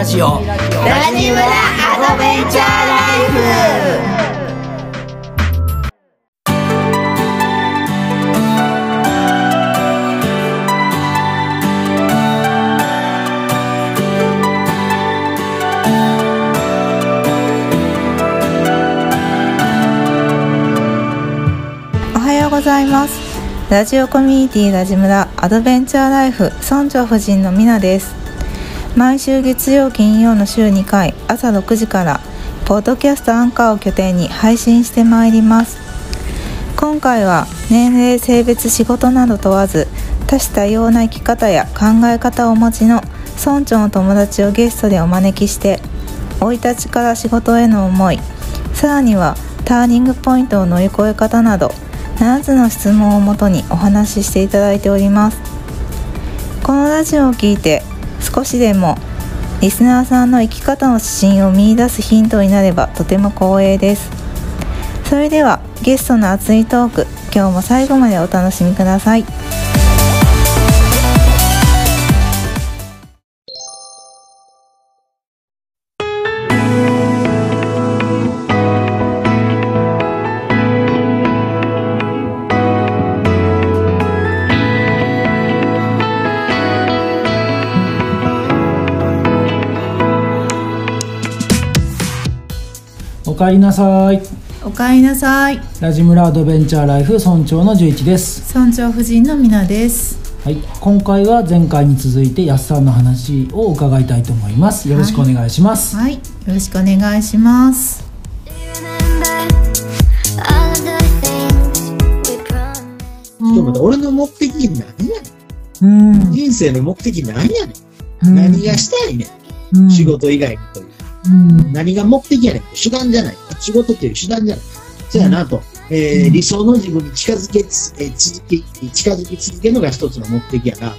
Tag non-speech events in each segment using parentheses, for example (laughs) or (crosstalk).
ラジオ。ラジムラアドベンチャーライフ。ございます。ラジオコミュニティラジムラアドベンチャーライフ村長夫人のみなです。毎週月曜金曜の週2回朝6時からポッドキャストアンカーを拠点に配信してまいります。今回は年齢性別仕事など問わず多種多様な生き方や考え方をお持ちの村長の友達をゲストでお招きして生い立ちから仕事への思いさらにはターニングポイントを乗り越え方など7つの質問をもとにお話ししていただいております。このラジオを聞いて少しでもリスナーさんの生き方の指針を見いだすヒントになればとても光栄です。それではゲストの熱いトーク今日も最後までお楽しみください。かえりなさい。おかえりなさい。ラジムラアドベンチャーライフ村長の11です。村長夫人のみなです。はい。今回は前回に続いてやっさんの話を伺いたいと思います。よろしくお願いします、はい。よろしくお願いします。ちょっと待って、俺の目的何やねうん。ん。人生の目的何やねん、何がしたいねん、うん。仕事以外にという。うん何が目的やねん手段じゃない。仕事っていう手段じゃない。そうやなと。えーうん理想の自分に近づけつ、えー続き、近づき続けるのが一つの目的やな。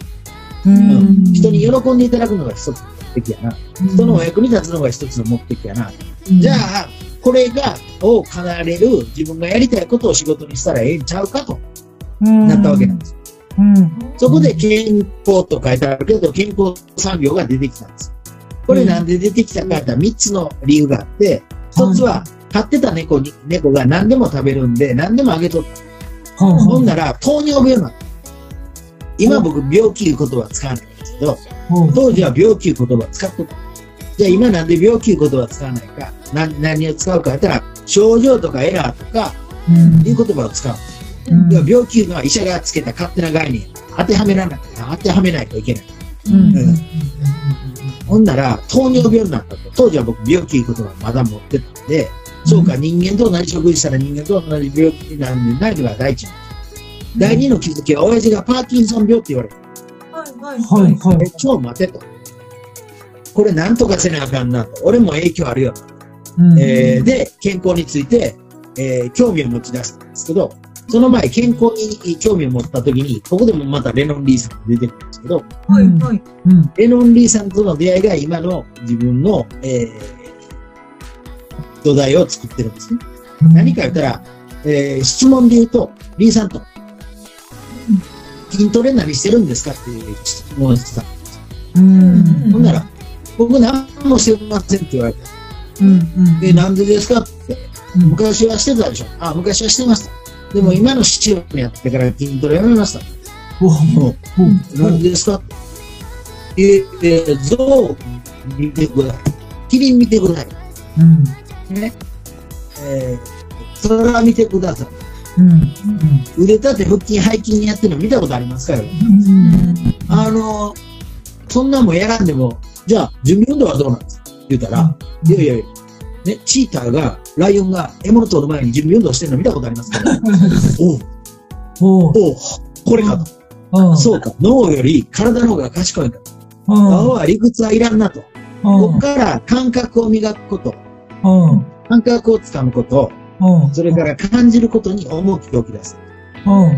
うんうん人に喜んでいただくのが一つの目的やな。人のお役に立つのが一つの目的やな。じゃあ、これが、を叶えれる自分がやりたいことを仕事にしたらええんちゃうかとなったわけなんです。うんそこで健康と書いてあるけど、健康産業が出てきたんです。これなんで出てきたかって3つの理由があって、1つは、飼ってた猫に、猫が何でも食べるんで、何でもあげとった。ほんなら、糖尿病になった。今僕、病気いう言葉は使わないんですけど、当時は病気いう言葉を使ってた。じゃあ今なんで病気いう言葉を使わないか、な何を使うかって言ったら、症状とかエラーとかうんいう言葉を使う。うん病気いうのは医者がつけた勝手な概念。当てはめられない。当てはめないといけない。うんうんほんなら、糖尿病になったと。当時は僕、病気いう言葉をまだ持ってたんで、そうか、人間と同じ食事したら人間と同じ病気になるんでないのが第一の。第二の気づきは、親父がパーキンソン病って言われた。はいはいえ、ちょ、待てと。これなんとかせなあかんなと。俺も影響あるよ。うんえーで、健康について、えー興味を持ち出したんですけど、その前、健康に興味を持った時に、ここでもまたレノン・リーさんが出てくるんですけど、はい。はいうん。レノン・リーさんとの出会いが今の自分の、えー土台を作ってるんですね。何か言ったら、えー質問で言うと、リーさんと、筋トレ何してるんですかっていう質問をしてた。うん。ほんなら、僕何もしてませんって言われて、うん。うん。え、なんでですかって、うん。昔はしてたでしょ。あ、昔はしてました。でも今の市長にやってから筋トレやめました。ほうもうほうなんでですか？え、えー、象を見てください。キリン見てくださうんい。ね。えー、空見てください。うん腕立て、腹筋、背筋やってるの見たことありますか？よ。うんあのー、そんなんもやらんでも、じゃあ、準備運動はどうなんですか？言ったら、いやいやいや、ね、チーターが、ライオンが獲物取る前に準備運動してるの見たことありますか？(laughs) おう。ほう。おうこれかと。うん。そうか。脳より体の方が賢いかと。うん。脳は理屈はいらんなと。ここから感覚を磨くこと、うん。感覚をつかむこと、うん。それから感じることに重きを置き出す。うん。うん。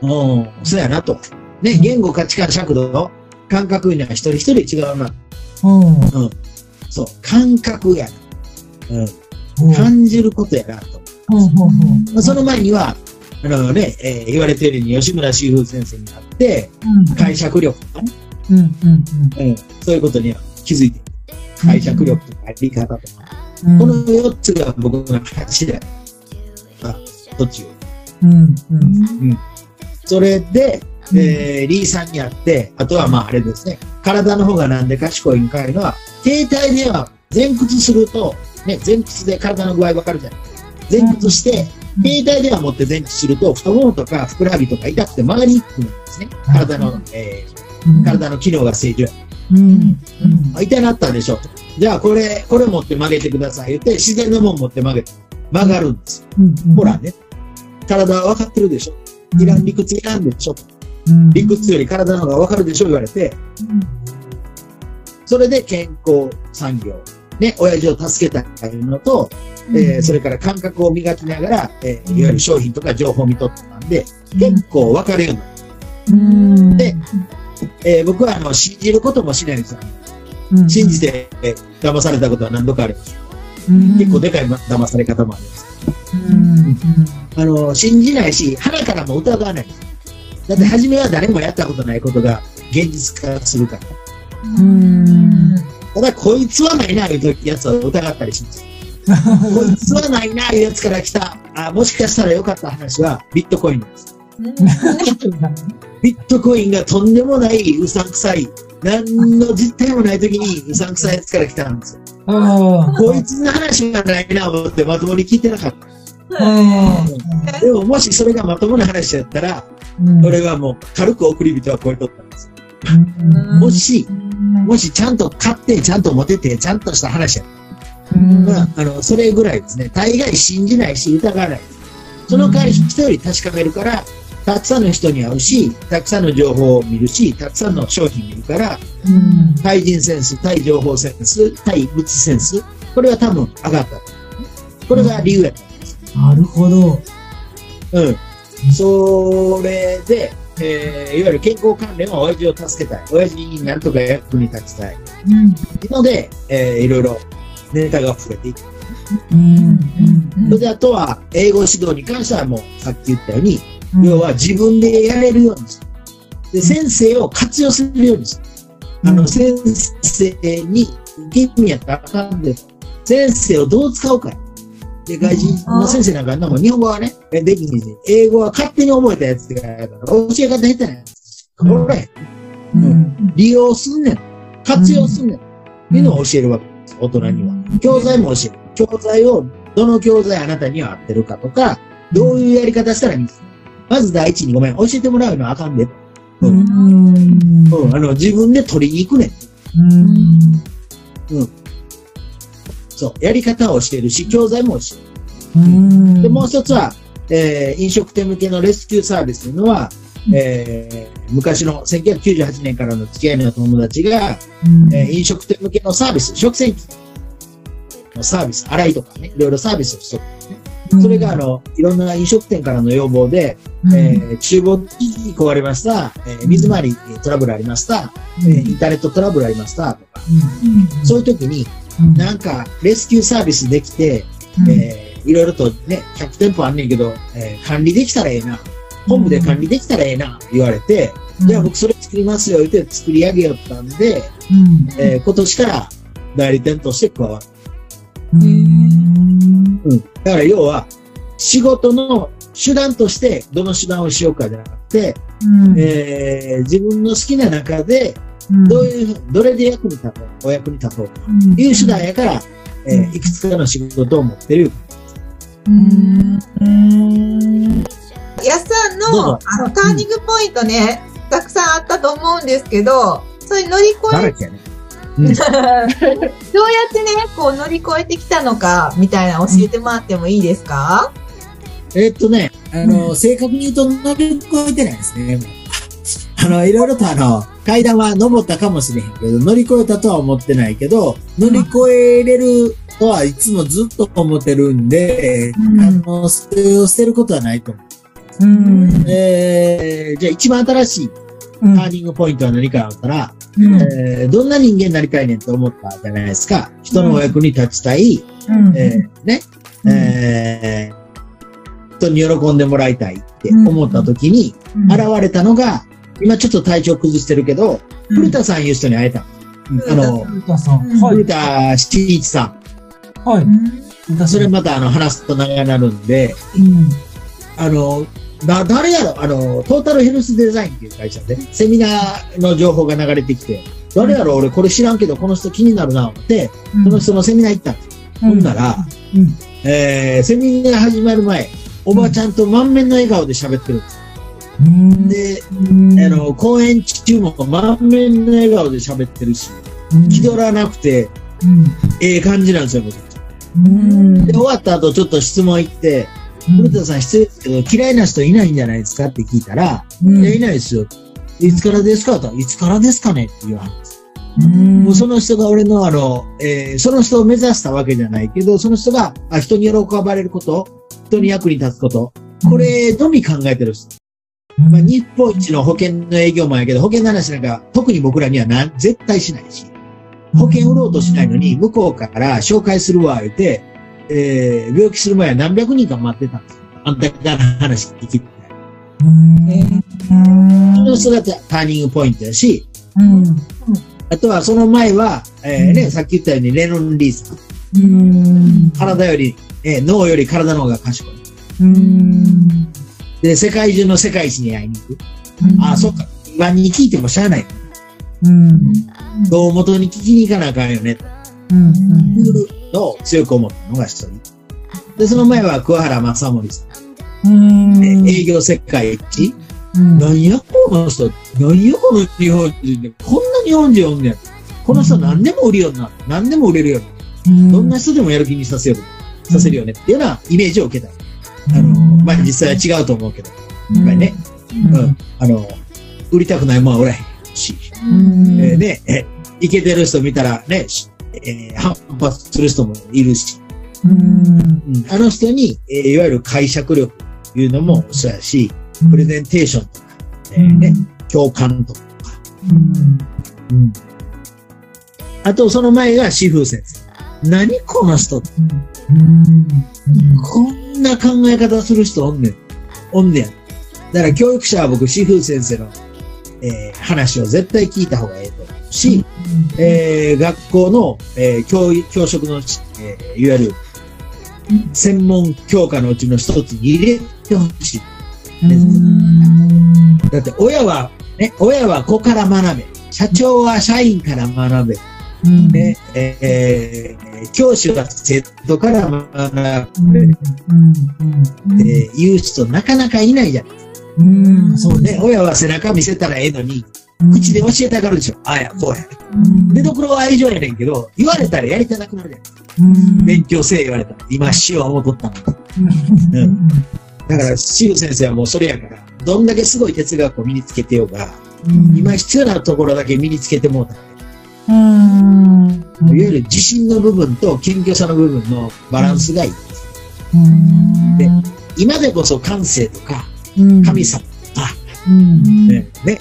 うん。うん、そうやなと。ね、言語、価値観、尺度、感覚には一人一人違うな。うんそう、感覚やな。うん、うん感じることやなと。うんうんまあ、その前には、あのね、えー言われてるように吉村修風先生になって、うん解釈力とかね、うん、うん、うん、そういうことには気づいてる。解釈力とかやり方とか。うん。この4つが僕の柱。あ、途中。うん、うん。それで、えー、リーさんにあって、あとはまああれですね、体の方がなんで賢いんかいうのは、携帯電話前屈すると、ね、前屈で体の具合わかるじゃない前屈して、携帯電話持って前屈すると、太ももとかふくらはぎとか痛くて曲がりにくくなるんですね。体の、えー、体の機能が正常や。うん、うん。あ、痛なったでしょ。じゃあこれ、これ持って曲げてください。言って、自然のもん持って曲げて、曲がるんですよ。うん、ほらね、体は分かってるでしょ。いらん理屈いらんでしょ。うん、理屈より体の方が分かるでしょ言われて、それで健康産業、ね、親父を助けたいのと、えーそれから感覚を磨きながら、えーいわゆる商品とか情報を見とったんで、結構分かるようになる。うん。で、えー僕はあの信じることもしないんですよ。うん、信じて、えー騙されたことは何度かあります。うん、結構でかい騙され方もあります。うん、あの、信じないし、鼻からも疑わないです。だって初めは誰もやったことないことが現実化するから。うん。ただ、こいつはないな、いうやつは疑ったりします。こいつはないな、いうやつから来た、あもしかしたら良かった話はビットコインです。ビットコインがとんでもないうさんくさい、何の実態もない時にうさんくさいやつから来たんですよ。あこいつの話がないな、思ってまともに聞いてなかった。あ。でも、もしそれがまともな話やったら、うん。俺はもう軽く送り人は超えとったんですもし、もしちゃんと買って、ちゃんと持てて、ちゃんとした話やまあ、あの、それぐらいですね。大概信じないし、疑わない。その代わり人より確かめるから、たくさんの人に会うし、たくさんの情報を見るし、たくさんの商品見るから、うん。対人センス、対情報センス、対物センス、これは多分上がった。これが理由やった。なるほど。うん。それで、えーいわゆる健康関連は親父を助けたい。親父になんとか役に立ちたい。うん。ので、えーいろいろネタが増えていく。うん。それであとは、英語指導に関してはもうさっき言ったように、うん。要は自分でやれるようにする。で、先生を活用するようにする。あの、うん先生に、受け身やったらあかんで、先生をどう使うか。で、外人の先生なんかのも日本語はね、えできんし英語は勝手に覚えたやつがやから、教え方下手なやつ。これ、うん。利用すんねん。活用すんねん。っていうのを教えるわけです。大人には。教材も教える。教材を、どの教材あなたには合ってるかとか、どういうやり方したらいいんですかまず第一にごめん、教えてもらうのはあかんで。ううん。ん。うん。あの、自分で取りに行くねん。うん。そう。やり方を教えるし、教材も教うん。える。で、もう一つは、えー飲食店向けのレスキューサービスというのは、えー昔の1998年からの付き合いの友達が、うん、えー飲食店向けのサービス、食洗機のサービス、洗いとかね、いろいろサービスをしとる。それが、あの、いろんな飲食店からの要望で、うん、えー厨房壊れました、えー水回りえートラブルありました、えーインターネットトラブルありました、とか、うん、そういう時に、うん、なんか、レスキューサービスできて、うん、えーいろいろとね、100店舗あんねんけど、えー管理できたらええな、本部で管理できたらええな、言われて、じゃあ僕それ作りますよ、言って作り上げよったんで、うん、えー今年から代理店として加わる。うん、うん。だから要は、仕事の手段としてどの手段をしようかじゃなくて、うん、えー自分の好きな中で、うん、どういう、どれで役に立とう、お役に立とうという手段やから、えーいくつかの仕事を持ってる。うん、やすさんのあのターニングポイントね、たくさんあったと思うんですけど、それ乗り越え、だらけやね。(laughs) どうやってね、こう乗り越えてきたのか、みたいなの教えてもらってもいいですか、えーっとね、あの、正確に言うと乗り越えてないですね。あの、いろいろとあの、階段は登ったかもしれへんけど、乗り越えたとは思ってないけど、乗り越えれるとはいつもずっと思ってるんで、うん。あの、それを捨てることはないと思う。うん、えー、じゃあ一番新しいうん。ターニングポイントは何かあったら、うん、えーどんな人間になりたいねんと思ったじゃないですか。人のお役に立ちたい、うん、えーね、うん。えー人に喜んでもらいたいって思った時に、うん。現れたのが、今ちょっと体調崩してるけど、古田さんいう人に会えた。あの、古田さん。はい古。田七一さはい。ん。それまたあの話すと長くなるんで、うん。あの、な、誰やろ？あの、トータルヘルスデザインっていう会社で、セミナーの情報が流れてきて、誰やろ？俺これ知らんけど、この人気になるな、思って、その人のセミナー行ったんですよ。ほんなら、うん。えー、セミナー始まる前、おばちゃんと満面の笑顔で喋ってるんです。で、うん、あの、公演中も満面の笑顔で喋ってるし、うん、気取らなくて、うん。ええ感じなんですよ、僕。うん。で、終わった後ちょっと質問行って、古田さん失礼ですけど、嫌いな人いないんじゃないですかって聞いたら、うん、いや、いないですよ。いつからですかと、いつからですかねっていう話。うん、もうその人が俺のあの、えーその人を目指したわけじゃないけど、その人があ人に喜ばれること、人に役に立つこと、これのみ考えてる人。うん、まあ、日本一の保険の営業マンやけど、保険の話なんか特に僕らにはなん絶対しないし、保険売ろうとしないのに、向こうから紹介するわ、言うて、えー病気する前は何百人か待ってたんですよ。あんたから話聞きたい。その人がターニングポイントやし、うん、あとはその前は、えーね、さっき言ったようにレノン・リーさん。うん、体より、えー脳より体の方が賢い。うん、で、世界中の世界一に会いに行く。うん。ああ、そっか。今に聞いてもしゃあない。うん、胴元に聞きに行かなあかんよね。うん、いうのを強く思ったのが一人。で、その前は桑原正森さん。うん、えー営業世界一。うん、何やこの人。何やこの日本人で。こん。な日本人おん。ねん。この人何でも売るようになる。何でも売れるようになる。どん。な人でもやる気にさせる。させるよねっていうようなイメージを受けた。あの、まあ、実際は違うと思うけど。やっぱりね。うん。あの、売りたくないもんは売らへんし。うん、えーね、え、いけてる人見たらね、しえー反発する人もいるし、うん、うん。あの人に、えーいわゆる解釈力というのもそうやし、プレゼンテーションとか、えーね、共感とか、うん、うん。あとその前が志風先生。何この人うん、こんな考え方する人おんねん。おんねん。だから教育者は僕、志風先生の、えー話を絶対聞いた方がええと思うし、えー学校の、えー教育教職の、えーいわゆる専門教科のうちの一つに入れてほしい。うん、だって親は、ね、親は子から学べ。社長は社員から学べ。うん、ねえー教師は生徒から学うん、べ。うん、っていう人なかなかいないじゃないうん、そうですね。親は背中見せたらええのに、口で教えたがるでしょ。ああや、こうや。うん、出所は愛情やねんけど、言われたらやりたなくなるじゃん。うん、勉強せえ言われたら。今、死を思っとったのに。うん、だから、シュ先生はもうそれやから、どんだけすごい哲学を身につけてようが、うん、今必要なところだけ身につけてもうたら、うん、いわゆる自信の部分と謙虚さの部分のバランスがいい。うん、で今でこそ感性とか、うん、神様。とか、うん、ね、ね、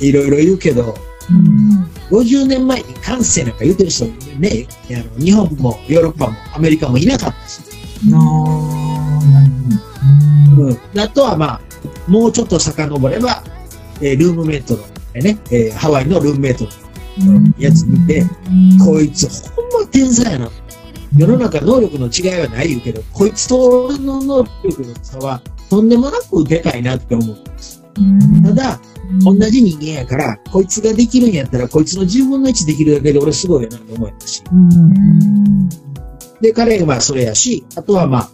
いろいろ言うけど、うん、50年前に感性なんか言うてる人ね、あの日本もヨーロッパもアメリカもいなかったし、なあ、なるほど。うん。あとはまあ、もうちょっと遡れば、えールームメイトの、えーね、えーハワイのルームメイトのやつ見て、こいつほんま天才やな。世の中能力の違いはない言うけど、こいつと俺の能力の差はとんでもなくでかいなって思うんです。ただ、同じ人間やから、こいつができるんやったら、こいつの10分の1できるだけで俺すごいよなと思いまし。うん、で、彼はそれやし、あとはまあ、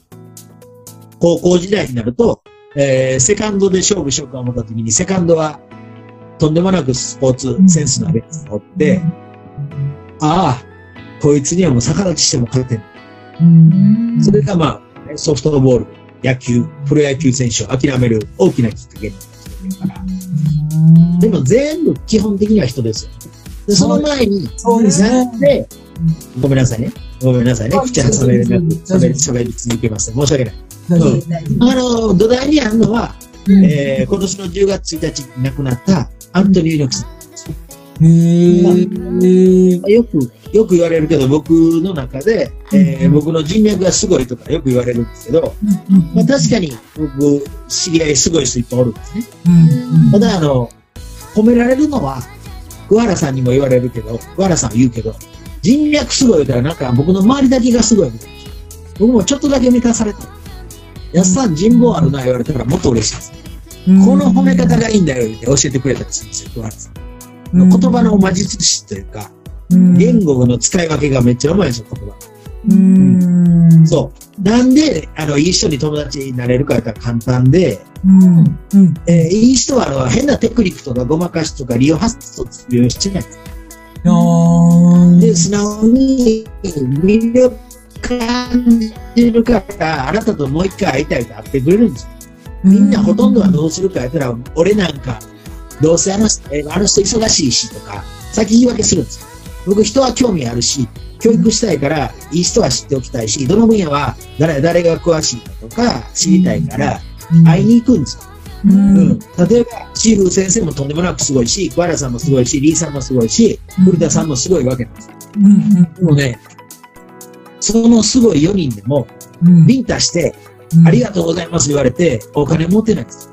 高校時代になると、えーセカンドで勝負しようか思った時に、セカンドはとんでもなくスポーツセンスのあるやつがおって、ああ、こいつにはもう逆立ちしても勝てん。うん、それがまあ、ソフトボール、野球、プロ野球選手を諦める大きなきっかけになってるから。でも全部基本的には人ですよ。で、その前に、そうですねごめんなさいね。ごめんなさいね。はい口挟めるなく、喋り、喋り続けます。申し訳ない。大丈夫大丈あの、土台にあるのは、夫うんえー、今年の10月1日に亡くなったアントニオ猪木さん。よく、よく言われるけど、僕の中で、えー僕の人脈がすごいとかよく言われるんですけど、まあ確かに僕、知り合いすごい人いっぱいおるんですね。うんただ、あの、褒められるのは、桑原さんにも言われるけど、桑原さんは言うけど、人脈すごい言うたらなんか僕の周りだけがすごいみたいな。僕もちょっとだけ満たされた。安さん人望あるな言われたらもっと嬉しいです。この褒め方がいいんだよって教えてくれたりするんですよ、桑原さん。言葉の魔術師というか、言語の使い分けがめっちゃうまいんですよ、言葉。うんそう。なんで、あの、いい人に友達になれるかやっ簡単で、うんうんえーいい人はあの変なテクニックとかごまかしとか利用発想するようにしてない。で、素直に魅力感じるから、あなたともう一回会いたいと会ってくれるんですよ。みんなほとんどはどうするかやったら、俺なんか、どうせあの人、えーあの人忙しいしとか、先言い訳するんです。よ。僕人は興味あるし、教育したいから、いい人は知っておきたいし、どの分野は誰、誰が詳しいかとか知りたいから、会いに行くんです。よ。ううん。ん、例えば、シール先生もとんでもなくすごいし、小原さんもすごいし、リーさんもすごいし、古田さんもすごいわけなんです。うん。でもね、そのすごい4人でも、うん。ビンタして、ありがとうございます言われて、お金持ってないんです。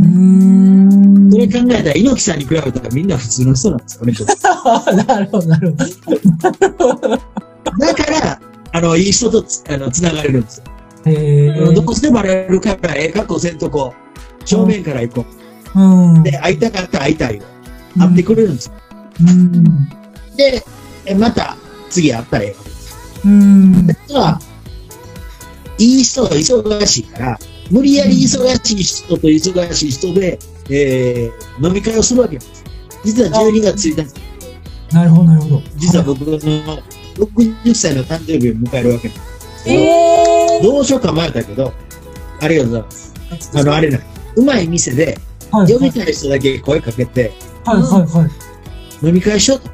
うんそれ考えたら、猪木さんに比べたらみんな普通の人なんですよ (laughs) ね。なるほどなるほどだから、あの、いい人とつあのつながれるんですよ。へーどうしてバレるから、ええ格好せんとこ、正面から行こうんう。で、会いたかったら会いたいよ。会ってくれるんですよ。うんで、えまた、次会ったらええわけです。うん実は、いい人は忙しいから、無理やり忙しい人と忙しい人で、えー飲み会をするわけです。実は12月1日、なるほどなるほど。実は僕の60歳の誕生日を迎えるわけです。えどうしようか迷ったけど、ありがとうございます。あの、あれな、うまい店で、はい呼びたい人だけ声かけて、はいはいはい。飲み会しようと。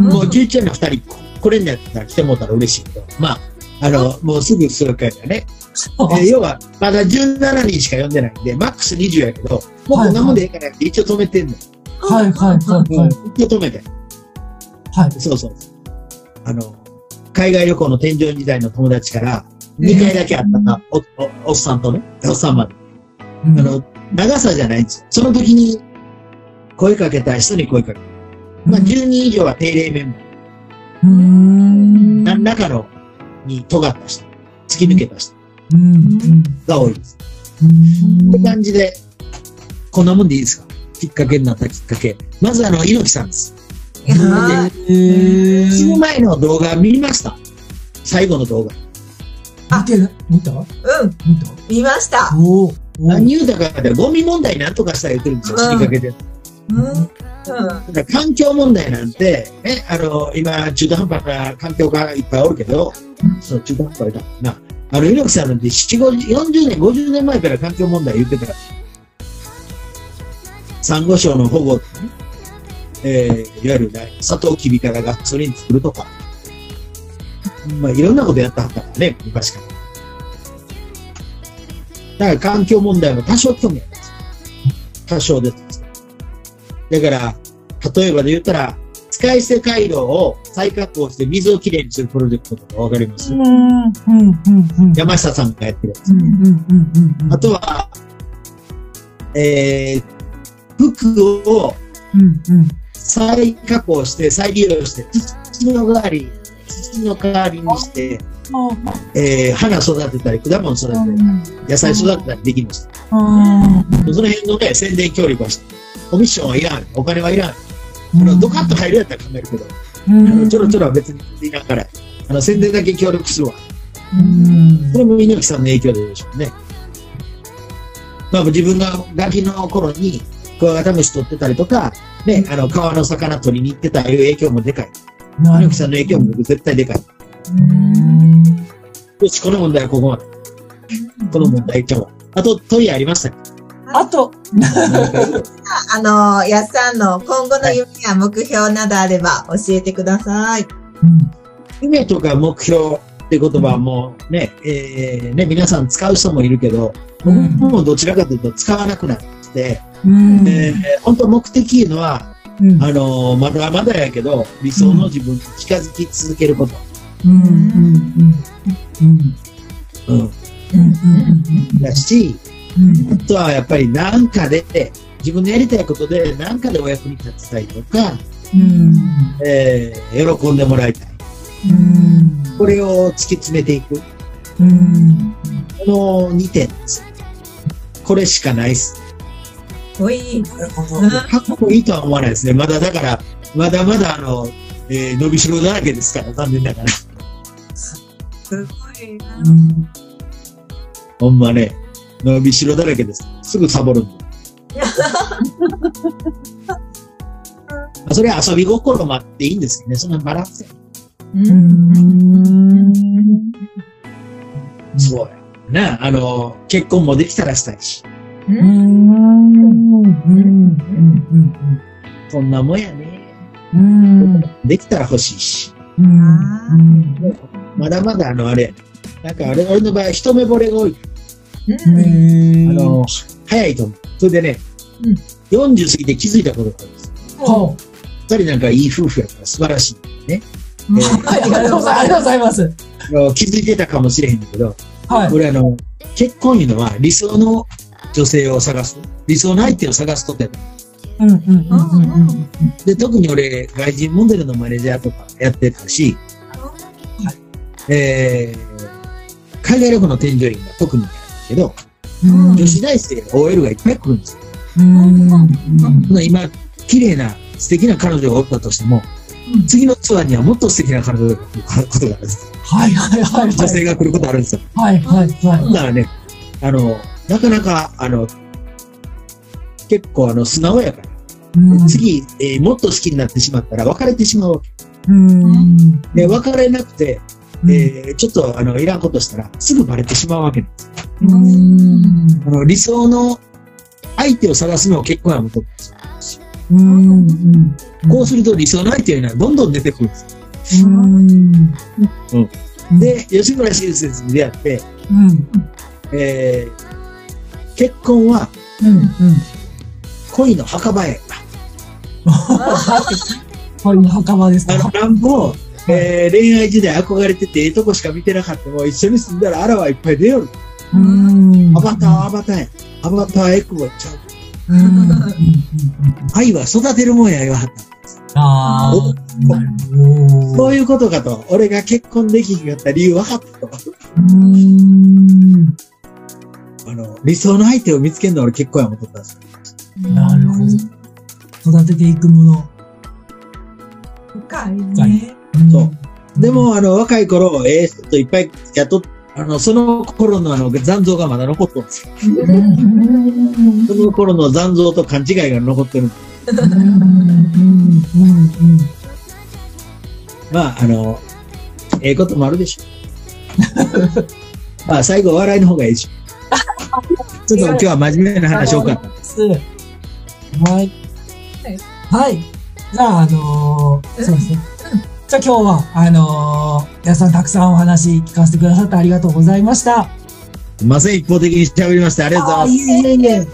もう11の2人、これにやったら来てもらったら嬉しいけど、まあ、あの、もうすぐするからね。えー要は、まだ17人しか呼んでないんで、マックス20やけど、もうこんなもんでええからって一応止めてんの。はいはいはいはい一応止めて。はいそうそう。あの、海外旅行の添乗時代の友達から、2回だけ会ったな、お、お、おっさんとね、おっさんまで。あの、長さじゃないんですよ。その時に、声かけた人に声かける。まあ、10人以上は定例メンバー。うん何らかの、に尖った人、突き抜けた人うんが多いです。うんって感じで、こんなもんでいいですか？きっかけになったきっかけ。まずあの、猪木さんです。はへーその前の動画見ました？最後の動画。見てな見た？うん、見た見ました。おお何言うたかって、ゴミ問題なんとかしたら言ってるんですよ、うん死にかけて。うん、うん、だから環境問題なんて、ね、あの、今、中途半端な環境がいっぱいおるけど、そう、中途半端だな。あの、猪木さんなんて、7、50 40年、50年前から環境問題言ってた。サンゴ礁の保護とかね、えー、いわゆる、ね、サトウキビからガソリン作るとか、まあ、いろんなことやったはったからね、昔から。だから環境問題も多少興味あります。多少です。だから、例えばで言ったら、使い捨て回路を再加工して水をきれいにするプロジェクトとかわかります、うんうんうんうん。山下さんがやってるやつ。うんうんうんうん。あとは、えー、服を再加工して再利用して、土の代わり、土の代わりにして、えー、花育てたり、果物育てたり、野菜育てたりできます。その辺のね、宣伝協力はして、コミッションはいらん、お金はいらん。あの、ドカッと入るやったら考えるけど、あのちょろちょろは別にいらんから、あの、宣伝だけ協力するわ。うんこれも猪木さんの影響でしょうね。まあ自分がガキの頃にクワガタムシ取ってたりとか、ね、あの川の魚取りに行ってたいう影響もでかい。猪木さんの影響も僕絶対でかい。うんよし、この問題はここまで。この問題今日は。あと問いありましたっけ？あと。あの、やっさんの今後の夢や目標などあれば教えてください。夢とか目標って言葉はもうね、えー、ね、皆さん使う人もいるけど、僕もどちらかというと使わなくなってうん。えー、本当目的いうのは、うん。あのーまだまだやけど、理想の自分に近づき続けること。うん。うん。うん。うん。うん。うん。うん。だし、うんあとはやっぱりなんかで、自分のやりたいことで何かでお役に立ちたいとか、うん。えー喜んでもらいたい。うん。これを突き詰めていく。うん。この2点です。これしかないっす。かっこい。かっこいいとは思わないですね。まだだから、まだまだあの、えー伸びしろだらけですから、残念ながら。すごいな。うんほんまね、伸びしろだらけです。すぐサボるんで。まあそれは遊び心もあっていいんですけどね、そのバランスや。う。うんん。そうや。な、あの、結婚もできたらしたいし。う。うんん。うん。そんなもんやね。うん。できたら欲しいし。うん。まだまだあの、あれ、なんか俺俺の場合、一目惚れが多い。うん。あの、早いと思う。それでね、うん40過ぎて気づいたことがあるんです。ほう。二人なんかいい夫婦やから素晴らしい。ね。えー (laughs) ありがとうございますありがとうございます。気づいてたかもしれへんけど、はい。俺あの、結婚いうのは理想の女性を探す。理想の相手を探すことやったうんうんうんうんうん。で、特に俺、外人モデルのマネージャーとかやってたし、えー、海外旅行の添乗員が特にやるけど、うん女子大生 OL がいっぱい来るんですよ。うん今、綺麗な素敵な彼女がおったとしても、うん次のツアーにはもっと素敵な彼女が来ることがあるんです。はいはいはいはい。女性が来ることあるんですよ。はいはいはい。だからね、あの、なかなか、あの、結構あの、素直やから、うん次、えーもっと好きになってしまったら別れてしまうわけ。うん。で、別れなくて、うん。えーちょっとあの、いらん。ことしたら、すぐバレてしまうわけなん。です。うん。あの、理想の相手を探すのを結婚やもとうん。うん。こうすると理想の相手いうのはどん。どん。出てくるん。ですよ。うん。で、吉村修先生に出会って、うん。えー結婚はうん。うん。恋の墓場へ。これの墓場ですあの、かなん。ぼ、えー恋愛時代憧れてて、ええとこしか見てなかったも、一緒に住んだらあらはいっぱい出よる。うんアバターはアバターや。アバターエクボちゃう。愛は育てるもんや、言わはった。あおあそういうことかと。俺が結婚できひんかった理由分かったと。うんあの、理想の相手を見つけるのは俺結婚やもとったんですよ。なるほど育てていくもの深いね。そう。でも、あの、若い頃、ええ人といっぱい雇っあの、その頃のあの、残像がまだ残ってるんですその頃の残像と勘違いが残ってる。ん。で。うん。うん。うん。まあ、あの、ええこともあるでしょ。う。まあ、最後、笑いの方がいいでし。ょ。ちょっと今日は真面目な話多か。った。はい。はい。じゃあ、あのーそうですね。じゃあ今日は、あのー皆さんたくさんお話聞かせてくださってありがとうございました。すいません、一方的に喋りました。ありがとうございます。いえいえいえ。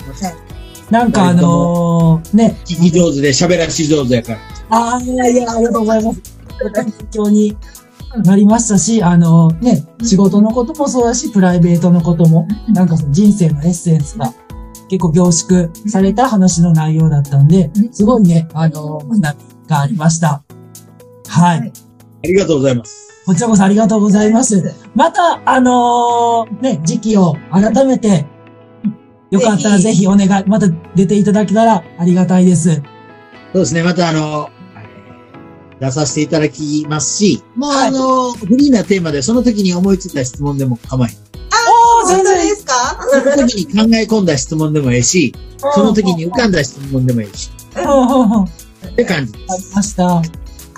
なんかあのーね、聞き上手で喋らし上手やから。ああ、いやいや、ありがとうございます。勉強になりましたし、あのね、仕事のこともそうだし、プライベートのことも、なんかその人生のエッセンスが結構凝縮された話の内容だったんで、すごいね、あの、学びがありました。はい。はいありがとうございます。こちらこそありがとうございます。また、あのーね、時期を改めて、よかったらぜひお願い、また出ていただけたらありがたいです。そうですね、またあの、出させていただきますし、もうはいあの、フリーなテーマでその時に思いついた質問でも構い。おー、全本当然ですか？その時に考え込んだ質問でもいいし、その時に浮かんだ質問でもいいし、って感じでありす。ました。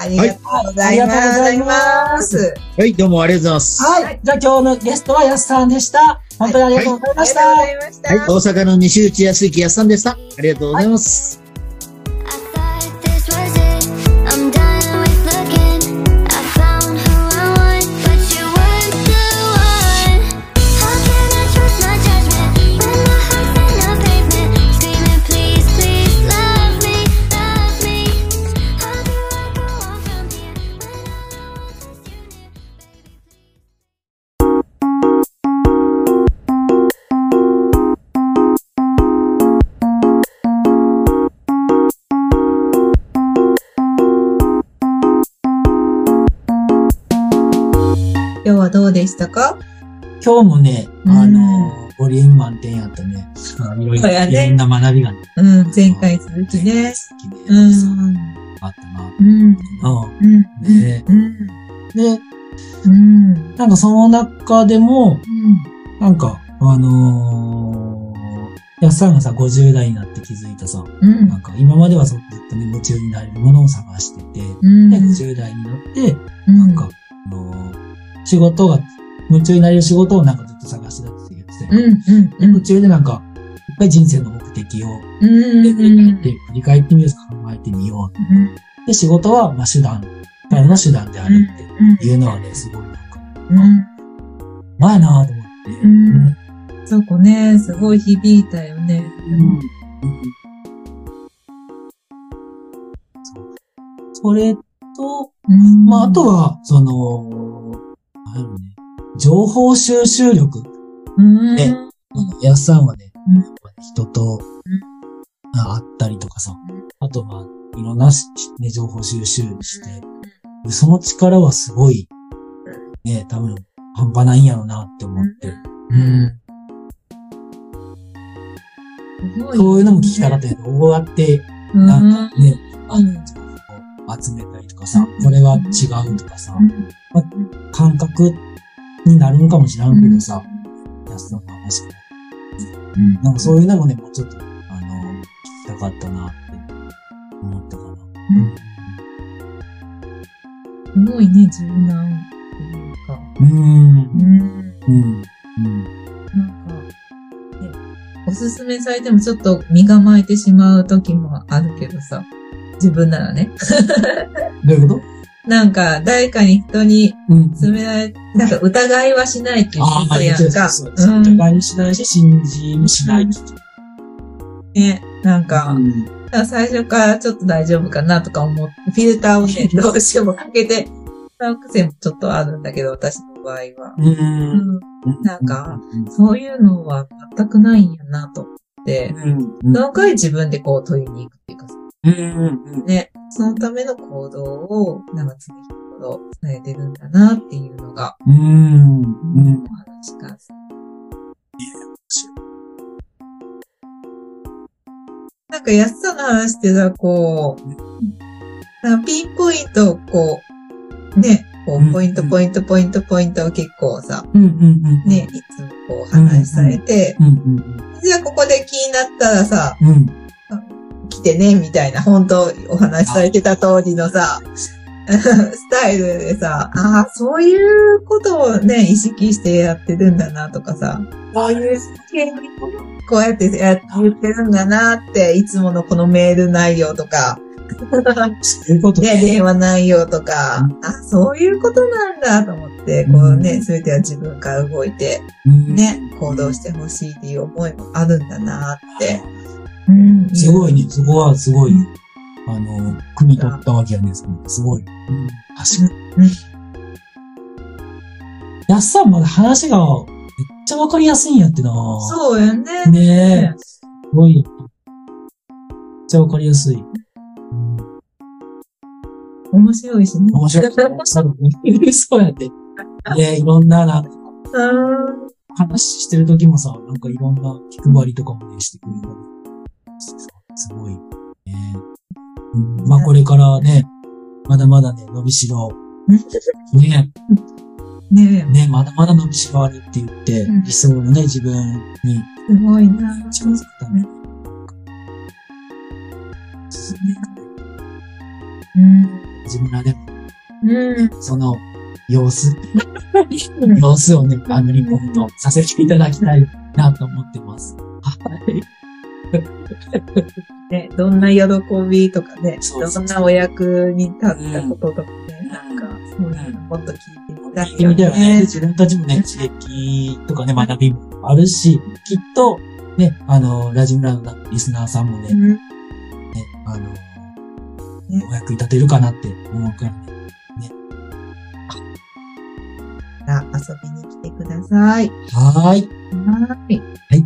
ありがとうございます。はいはい、どうもありがとうございます。はい。じゃあ今日のゲストはやすさんでした。本当にありがとうございました。ありがとうござい。はい、大阪の西内康之康さんでした。ありがとうございます。I 今日はどうでしたか？今日もね、うんあの、ボリューム満点やったね。(laughs) あいろいろ、いろんな学びがね、うん、前回続きね。好きで、うん。あったな。うん。うん。うん。ねうん。で、うん。なんかその中でも、なんか、あのー、やっさんがさ、50代になって気づいたさ、うん。なんか今まではずっとね、夢中になれるものを探してて、うん。で、50代になって、ななんか、、あのー仕事が、夢中になれる仕事をなんかずっと探してたって言ってて、うん。うん。で途中でなんか、いっぱい人生の目的を、うん。で、うん。で振り返ってみようと考えてみよう。うん。で、仕事は、まあ手段、彼の手段であるっていうのはね、すごいなんか、うん。前やなぁと思って。うんそこね、すごい響いたよね。うんそれと、うんまあ、あと、は、その、なんやろね、情報収集力。うん。ね。やっさんはね、人と、あ会ったりとかさ、あとまあ、いろんなし、ね、情報収集して、でその力はすごい、ね、多分、半端ないんやろなって思って。うん。そういうのも聞きたかったけど、どうやって、うん。なんかね、あ集めたりとかさ、これは違うとかさ、感覚になるのかもしらんけどさ、安田の話から。うん。なんかそういうのもね、もうちょっと、あの、聞きたかったなって思ったかな。すごいね、柔軟っていうか。うん。うん。うん。おすすめされてもちょっと身構えてしまう時もあるけどさ、自分ならね。(laughs) どういうこなんか、誰かに人にとうん。勧められ、なんか疑いはしないっていうことやんか。そうそう。うん疑いもしないし、信じもしない。ね、なんか、うんだから最初からちょっと大丈夫かなとか思って、フィルターをね、(laughs) どうしてもかけて、使う癖もちょっとあるんだけど、私の場合は。う。うんん、なんか、そういうのは全くないんやなと思って、うん。その回自分でこう問いに行くっていうかさ、うん。ね、そのための行動を、なんか常日頃伝えてるんだなっていうのが、うん。うん。お話が。なんか安さの話ってさ、こう、ピンポイントをこう、ね、こうポイント、ポイント、ポイント、ポイントを結構さ。ね、いつもこう話されて。じゃあここで気になったらさ、うん。来てね、みたいな、本当お話しされてた通りのさ、(laughs) スタイルでさ、ああ、そういうことをね、意識してやってるんだなとかさ、こういうこうやってやってるんだなって、いつものこのメール内容とか、そういうことね、電話内容とか、あ、そういうことなんだと思って、こうね、すべては自分から動いて、うんね、行動してほしいっていう思いもあるんだなって。うんすごいね。そこはすごい、うんあの、汲み取ったわけやね。すごい。うん。確かうんに。やっさんまだ話がめっちゃわかりやすいんやってなそうよね。ねえ。すごいよ。めっちゃわかりやすい。うん面白いしね。面白い。そうやって。(laughs) ねいろんな、なんかうん話してる時もさ、なんかいろんな気配りとかもね、してくれるすごい。ねうんまあこれからね、まだまだね、伸びしろ、ね、ねね、まだまだ伸びしろあるって言って、うん理想のね、自分にえ、すごいな。近づくために。自分らでも、うん。その様子、(laughs) 様子をね、あの、リポートさせていただきたいなと思ってます。はい。(laughs) ね、どんな喜びとかね、どんなお役に立ったこととかね、なんか、そういうのもっと聞いてみたいよ聞いてみたよね。ね。自分たちもね、刺激とかね、学びもあるし、きっと、ね、あの、ラジオラのリスナーさんもね、うんね、あの、お役に立てるかなって思うからね。あ遊びに来てください。はーい。はい。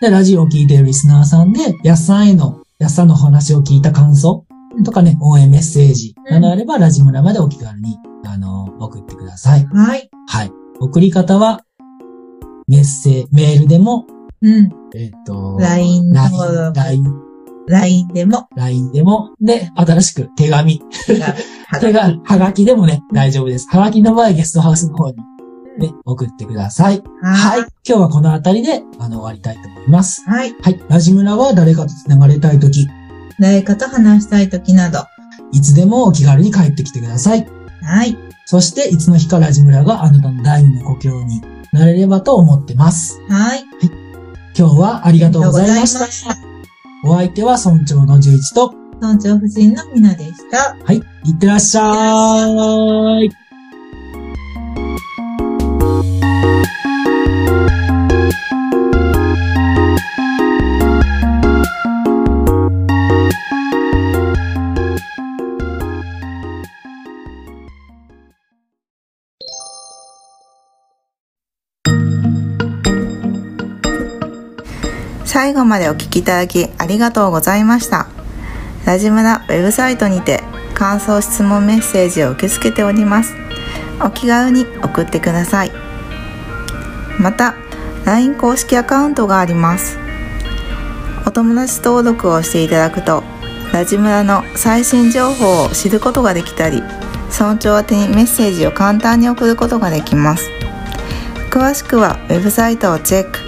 で、ラジオを聞いているリスナーさんで、やっさんへの、やっさんの話を聞いた感想とかね、応援メッセージなどあれば、ラジムラまでお気軽に、あの、送ってください。はい。はい。送り方は、メッセージ、メールでも、うん。えっ、と、LINE の LINE、LINE、でも、LINE でも、で、新しく手紙、は手が、はがきでもね、大丈夫です。はがきの場合、ゲストハウスの方にね、送ってください。ははいい。。今日はこのあたりで、あの、終わりたいと思います。はい。はい。ラジムラは誰かと繋がれたいとき、誰かと話したい時など。いつでもお気軽に帰ってきてください。はい。そして、いつの日かラジムラがあなたの第二の故郷になれればと思ってます。はい。今日はいました。ありがとうございましたお相手は村長の十一と、村長夫人のみなでした。はい、いってらっしゃい。最後までお聞きいただきありがとうございました。ラジムラウェブサイトにて感想質問メッセージを受け付けております。お気軽に送ってください。また LINE 公式アカウントがあります。お友達登録をしていただくとラジムラの最新情報を知ることができたり村長宛てにメッセージを簡単に送ることができます。詳しくはウェブサイトをチェック。